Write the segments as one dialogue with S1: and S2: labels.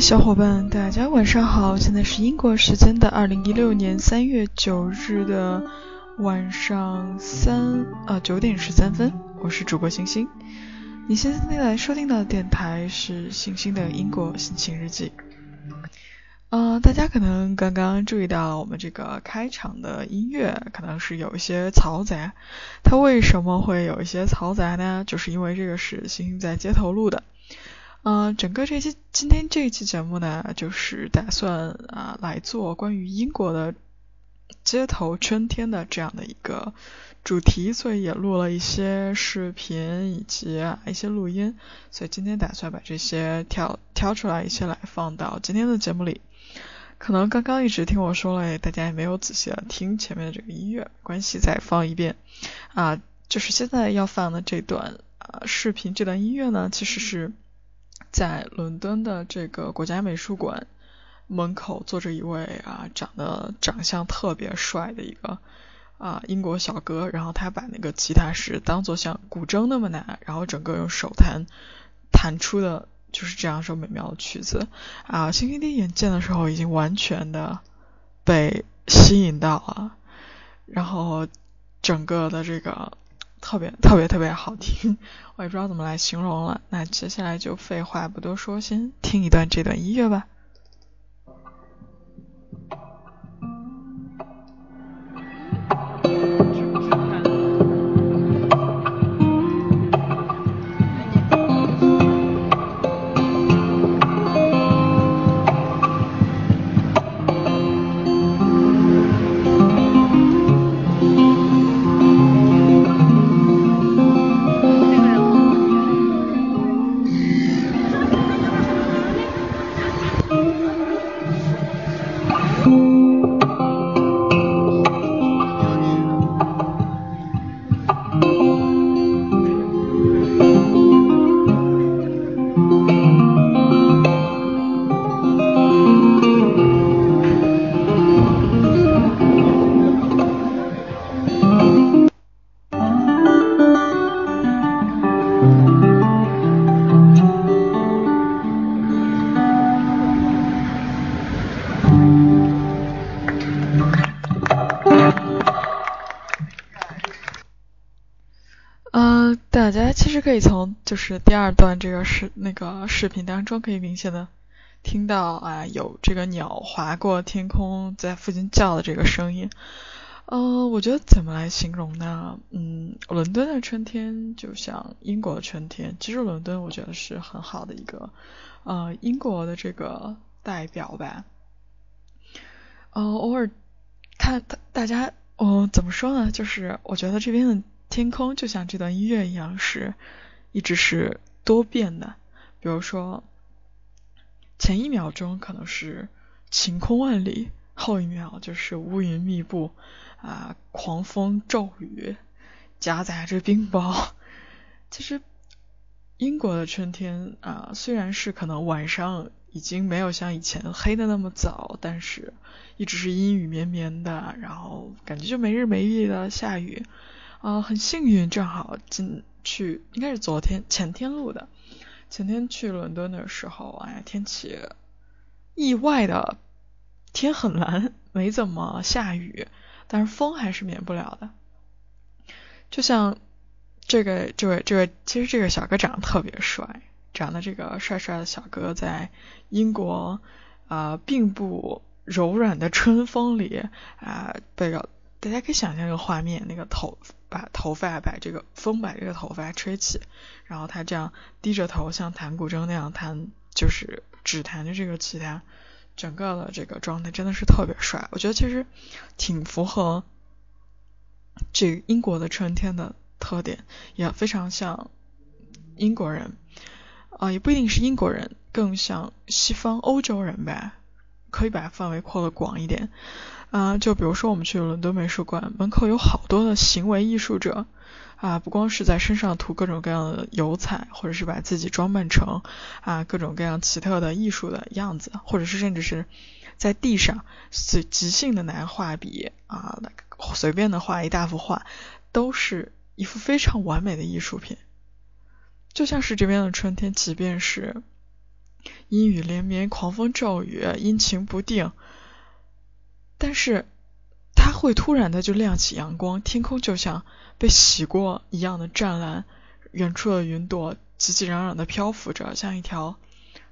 S1: 小伙伴，大家晚上好！现在是英国时间的二零一六年三月九日的晚上三呃九点十三分，我是主播星星。你现在收听的电台是星星的英国心情日记。呃，大家可能刚刚注意到我们这个开场的音乐可能是有一些嘈杂，它为什么会有一些嘈杂呢？就是因为这个是星星在街头录的。嗯，整个这期今天这一期节目呢，就是打算啊来做关于英国的街头春天的这样的一个主题，所以也录了一些视频以及一些录音，所以今天打算把这些挑挑出来一些来放到今天的节目里。可能刚刚一直听我说了，大家也没有仔细的听前面的这个音乐，关系再放一遍啊，就是现在要放的这段啊视频这段音乐呢，其实是。在伦敦的这个国家美术馆门口坐着一位啊长得长相特别帅的一个啊英国小哥，然后他把那个吉他是当做像古筝那么拿，然后整个用手弹弹出的就是这样一首美妙的曲子啊。星星第一眼见的时候已经完全的被吸引到了，然后整个的这个。特别特别特别好听，我也不知道怎么来形容了。那接下来就废话不多说，先听一段这段音乐吧。可以从就是第二段这个视那个视频当中可以明显的听到啊有这个鸟划过天空在附近叫的这个声音。呃，我觉得怎么来形容呢？嗯，伦敦的春天就像英国的春天。其实伦敦我觉得是很好的一个呃英国的这个代表吧。呃，偶尔看大大家，哦，怎么说呢？就是我觉得这边的。天空就像这段音乐一样，是一直是多变的。比如说，前一秒钟可能是晴空万里，后一秒就是乌云密布啊，狂风骤雨，夹杂着冰雹。其实，英国的春天啊，虽然是可能晚上已经没有像以前黑的那么早，但是一直是阴雨绵绵的，然后感觉就没日没夜的下雨。啊，很幸运，正好进去，应该是昨天前天录的。前天去伦敦的时候，哎，天气意外的天很蓝，没怎么下雨，但是风还是免不了的。就像这个这位这位，其实这个小哥长得特别帅，长得这个帅帅的小哥在英国啊，并不柔软的春风里啊，这个大家可以想象一个画面，那个头。把头发把这个风把这个头发吹起，然后他这样低着头像弹古筝那样弹，就是只弹着这个吉他，整个的这个状态真的是特别帅。我觉得其实挺符合这英国的春天的特点，也非常像英国人啊，也不一定是英国人，更像西方欧洲人吧，可以把范围扩得广一点。啊，就比如说我们去伦敦美术馆门口有好多的行为艺术者啊，不光是在身上涂各种各样的油彩，或者是把自己装扮成啊各种各样奇特的艺术的样子，或者是甚至是在地上随即兴的拿画笔啊随便的画一大幅画，都是一幅非常完美的艺术品。就像是这边的春天，即便是阴雨连绵、狂风骤雨、阴晴不定，但是它会突然的就亮起阳光，天空就像被洗过一样的湛蓝，远处的云朵急急攘攘的漂浮着，像一条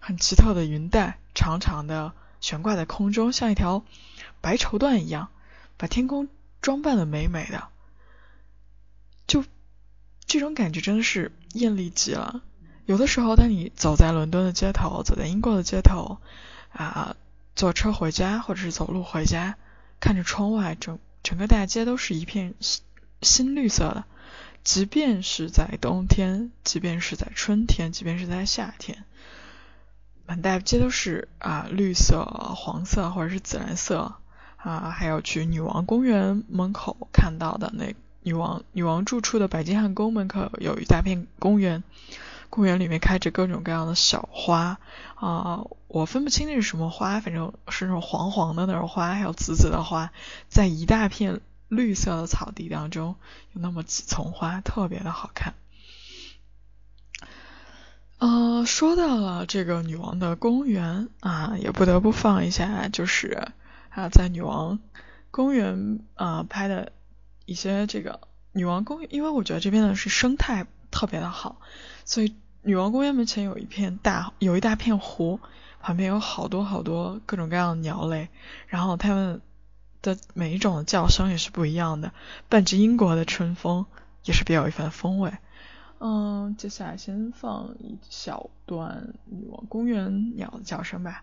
S1: 很奇特的云带，长长的悬挂在空中，像一条白绸缎一样，把天空装扮的美美的。就这种感觉真的是艳丽极了。有的时候，当你走在伦敦的街头，走在英国的街头，啊，坐车回家或者是走路回家，看着窗外，整整个大街都是一片新绿色的。即便是在冬天，即便是在春天，即便是在夏天，满大街都是啊绿色、黄色或者是紫蓝色啊。还有去女王公园门口看到的那女王女王住处的白金汉宫门口有一大片公园。公园里面开着各种各样的小花啊，我分不清那是什么花，反正是那种黄黄的那种花，还有紫紫的花，在一大片绿色的草地当中，有那么几丛花，特别的好看。呃，说到了这个女王的公园啊，也不得不放一下，就是啊，在女王公园啊拍的一些这个女王公园，因为我觉得这边的是生态特别的好，所以。女王公园门前有一片大，有一大片湖，旁边有好多好多各种各样的鸟类，然后它们的每一种的叫声也是不一样的，伴着英国的春风，也是别有一番风味。嗯，接下来先放一小段女王公园鸟的叫声吧。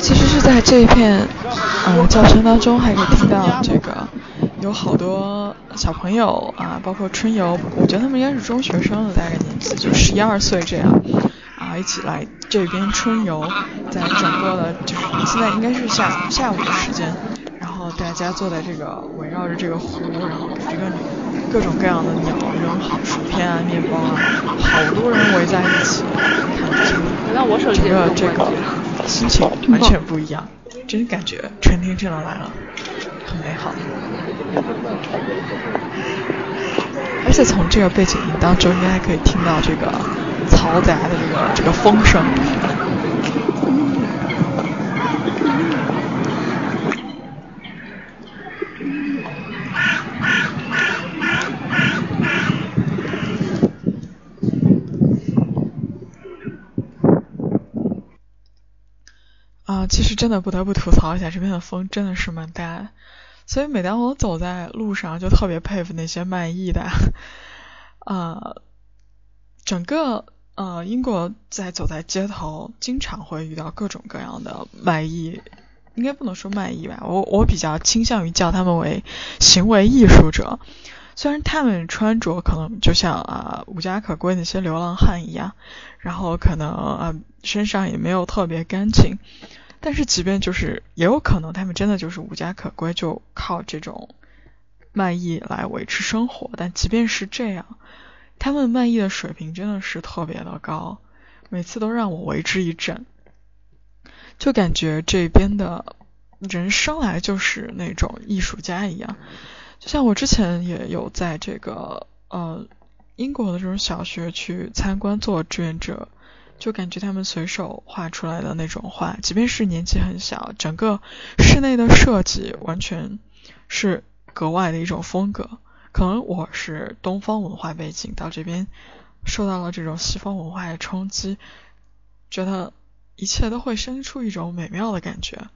S1: 其实是在这一片嗯叫声当中，还可以听到这个有好多小朋友啊，包括春游，我觉得他们应该是中学生的大概年纪，就十一二岁这样啊，一起来这边春游，在整个的，就是现在应该是下下午的时间，然后大家坐在这个围绕着这个湖，然后这个各种各样的鸟扔好薯片啊、面包啊，好多人围在一起看着。整个这个心情完全不一样，真感觉春天真的来了，很美好。而且从这个背景音当中，应该可以听到这个嘈杂的这个这个风声。其实真的不得不吐槽一下，这边的风真的是蛮大，所以每当我走在路上，就特别佩服那些卖艺的。啊，整个呃英国在走在街头，经常会遇到各种各样的卖艺，应该不能说卖艺吧，我我比较倾向于叫他们为行为艺术者。虽然他们穿着可能就像啊无家可归那些流浪汉一样，然后可能啊身上也没有特别干净。但是，即便就是也有可能，他们真的就是无家可归，就靠这种卖艺来维持生活。但即便是这样，他们卖艺的水平真的是特别的高，每次都让我为之一振。就感觉这边的人生来就是那种艺术家一样。就像我之前也有在这个呃英国的这种小学去参观做志愿者。就感觉他们随手画出来的那种画，即便是年纪很小，整个室内的设计完全是格外的一种风格。可能我是东方文化背景，到这边受到了这种西方文化的冲击，觉得一切都会生出一种美妙的感觉。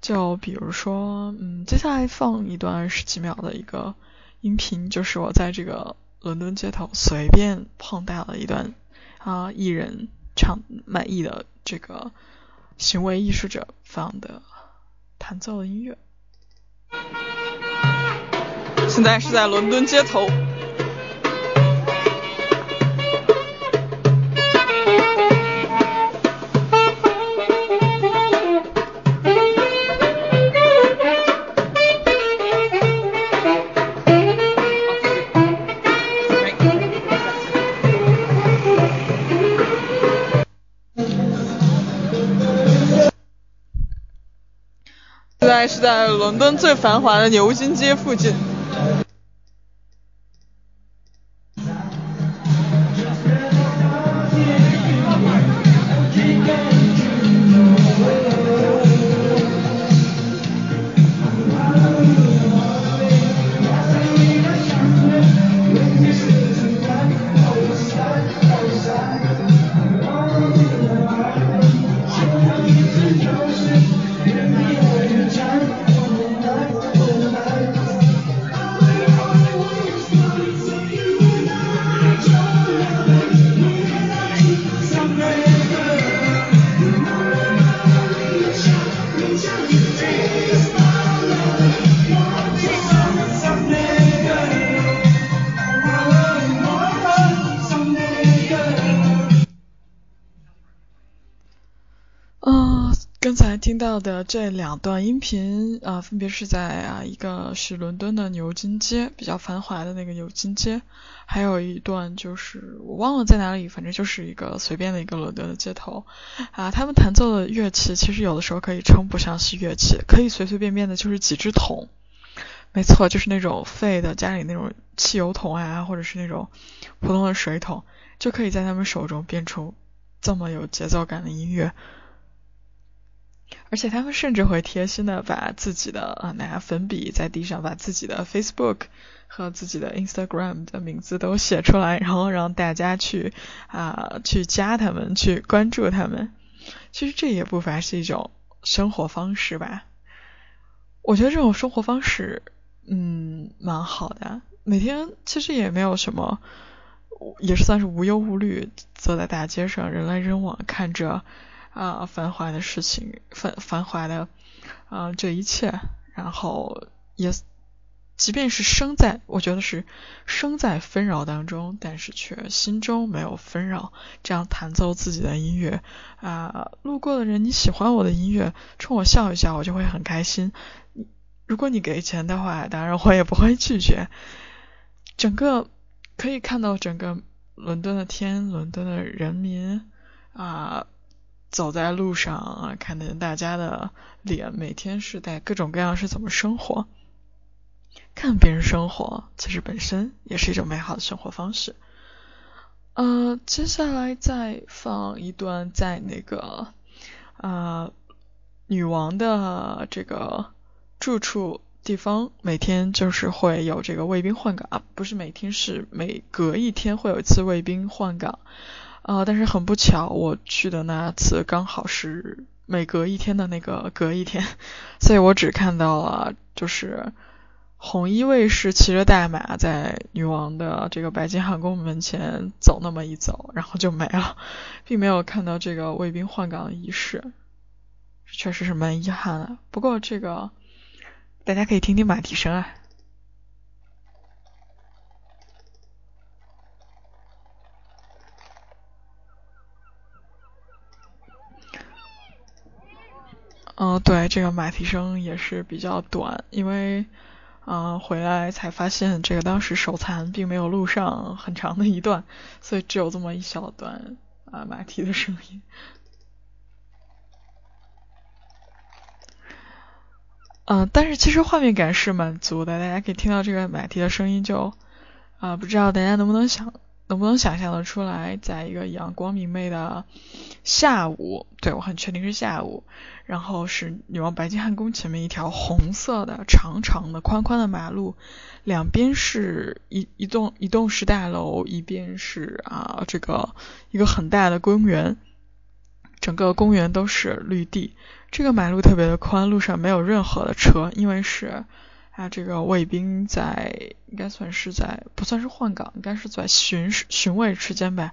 S1: 就比如说，嗯，接下来放一段十几秒的一个音频，就是我在这个伦敦街头随便碰到了一段啊艺人。唱满意的这个行为艺术者放的弹奏的音乐。现在是在伦敦街头。在是在伦敦最繁华的牛津街附近。听到的这两段音频啊，分别是在啊一个是伦敦的牛津街，比较繁华的那个牛津街，还有一段就是我忘了在哪里，反正就是一个随便的一个伦敦的街头啊。他们弹奏的乐器其实有的时候可以称不上是乐器，可以随随便便的就是几只桶，没错，就是那种废的家里那种汽油桶啊，或者是那种普通的水桶，就可以在他们手中变出这么有节奏感的音乐。而且他们甚至会贴心的把自己的啊拿粉笔在地上把自己的 Facebook 和自己的 Instagram 的名字都写出来，然后让大家去啊去加他们，去关注他们。其实这也不乏是一种生活方式吧。我觉得这种生活方式嗯蛮好的，每天其实也没有什么，也是算是无忧无虑，坐在大街上人来人往，看着。啊，繁华的事情，繁繁华的啊，这一切，然后也，即便是生在，我觉得是生在纷扰当中，但是却心中没有纷扰，这样弹奏自己的音乐啊，路过的人你喜欢我的音乐，冲我笑一笑，我就会很开心。如果你给钱的话，当然我也不会拒绝。整个可以看到整个伦敦的天，伦敦的人民啊。走在路上啊，看见大家的脸，每天是在各种各样是怎么生活，看别人生活，其实本身也是一种美好的生活方式。呃，接下来再放一段在那个啊女王的这个住处地方，每天就是会有这个卫兵换岗啊，不是每天，是每隔一天会有一次卫兵换岗。啊，但是很不巧，我去的那次刚好是每隔一天的那个隔一天，所以我只看到了就是红衣卫士骑着大马在女王的这个白金汉宫门前走那么一走，然后就没了，并没有看到这个卫兵换岗仪式，确实是蛮遗憾的。不过这个大家可以听听马蹄声啊。嗯，对，这个马蹄声也是比较短，因为嗯回来才发现这个当时手残，并没有录上很长的一段，所以只有这么一小段啊马蹄的声音。嗯，但是其实画面感是满足的，大家可以听到这个马蹄的声音，就啊不知道大家能不能想。能不能想象的出来，在一个阳光明媚的下午，对我很确定是下午，然后是女王白金汉宫前面一条红色的长长的宽宽的马路，两边是一一栋一栋式大楼，一边是啊这个一个很大的公园，整个公园都是绿地，这个马路特别的宽，路上没有任何的车，因为是。啊，这个卫兵在应该算是在不算是换岗，应该是在巡视巡卫之间呗，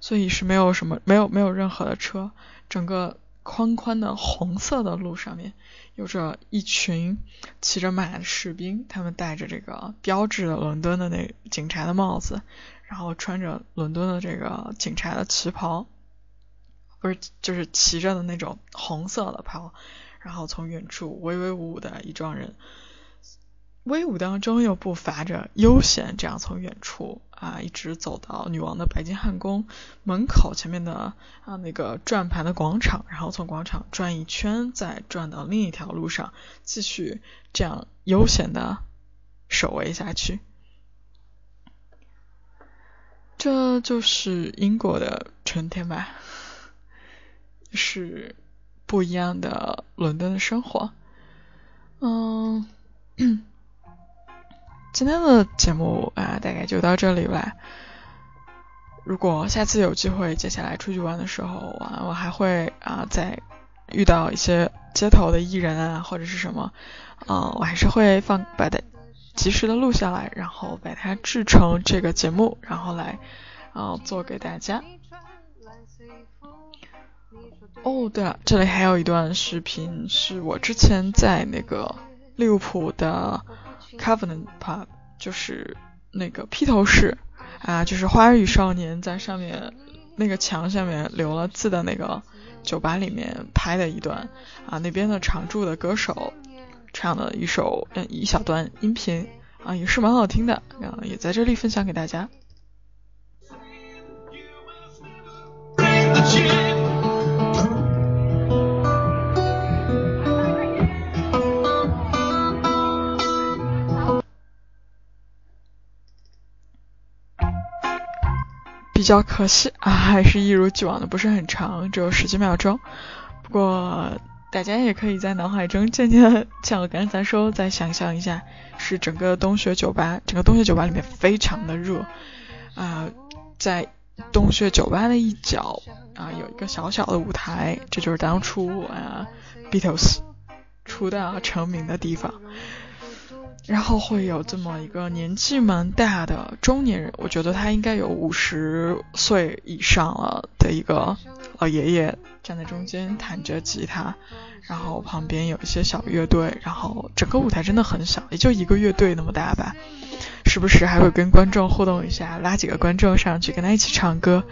S1: 所以是没有什么没有没有任何的车，整个宽宽的红色的路上面有着一群骑着马的士兵，他们戴着这个标志的伦敦的那警察的帽子，然后穿着伦敦的这个警察的旗袍，不是就是骑着的那种红色的袍，然后从远处威威武武的一撞人。威武当中又不乏着悠闲，这样从远处啊一直走到女王的白金汉宫门口前面的啊那个转盘的广场，然后从广场转一圈，再转到另一条路上，继续这样悠闲的守卫下去。这就是英国的春天吧，是不一样的伦敦的生活。嗯。今天的节目啊，大概就到这里吧。如果下次有机会，接下来出去玩的时候啊，我还会啊再遇到一些街头的艺人啊，或者是什么，啊，我还是会放把它及时的录下来，然后把它制成这个节目，然后来啊做给大家。哦，对了，这里还有一段视频，是我之前在那个利物浦的。Covenant Pub 就是那个披头士啊，就是《花儿与少年》在上面那个墙下面留了字的那个酒吧里面拍的一段啊，那边的常驻的歌手唱的一首嗯一小段音频啊，也是蛮好听的，然后也在这里分享给大家。比较可惜啊，还是一如既往的不是很长，只有十几秒钟。不过大家也可以在脑海中渐渐像我刚才说，再想象一下，是整个洞穴酒吧，整个洞穴酒吧里面非常的热啊，在洞穴酒吧的一角啊，有一个小小的舞台，这就是当初啊 Beatles 出道成名的地方。然后会有这么一个年纪蛮大的中年人，我觉得他应该有五十岁以上了的一个老爷爷站在中间弹着吉他，然后旁边有一些小乐队，然后整个舞台真的很小，也就一个乐队那么大吧，时不时还会跟观众互动一下，拉几个观众上去跟他一起唱歌，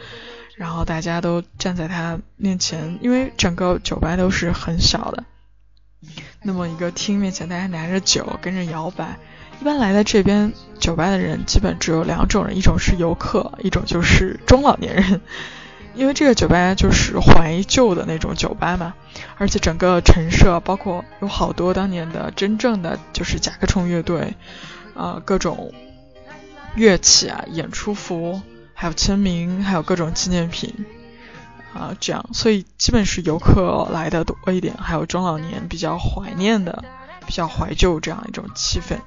S1: 然后大家都站在他面前，因为整个酒吧都是很小的。那么一个厅面前，大家拿着酒跟着摇摆。一般来到这边酒吧的人，基本只有两种人，一种是游客，一种就是中老年人。因为这个酒吧就是怀旧的那种酒吧嘛，而且整个陈设包括有好多当年的真正的就是甲壳虫乐队，啊，各种乐器啊，演出服，还有签名，还有各种纪念品。啊，这样，所以基本是游客来的多一点，还有中老年比较怀念的、比较怀旧这样一种气氛，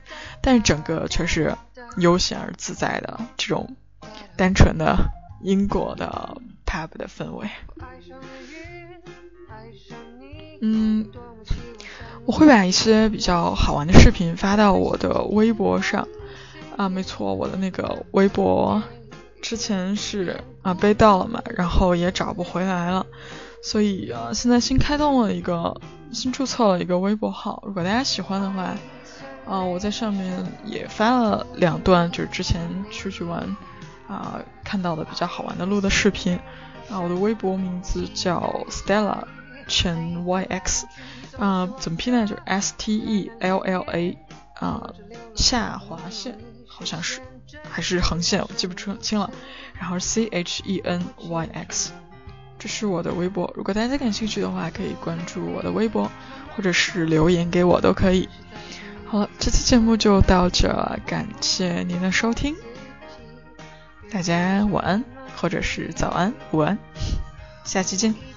S1: 但是整个却是悠闲而自在的这种单纯的英国的 pub 的氛围。嗯，我会把一些比较好玩的视频发到我的微博上啊，没错，我的那个微博。之前是啊被盗了嘛，然后也找不回来了，所以啊现在新开通了一个新注册了一个微博号，如果大家喜欢的话，啊我在上面也发了两段，就是之前出去玩啊看到的比较好玩的录的视频，啊我的微博名字叫 Stella Chen YX，啊怎么拼呢？就是 S T E L L A 啊下划线好像是。还是横线，我记不清清了。然后 C H E N Y X，这是我的微博。如果大家感兴趣的话，可以关注我的微博，或者是留言给我都可以。好了，这期节目就到这，感谢您的收听，大家晚安，或者是早安、午安，下期见。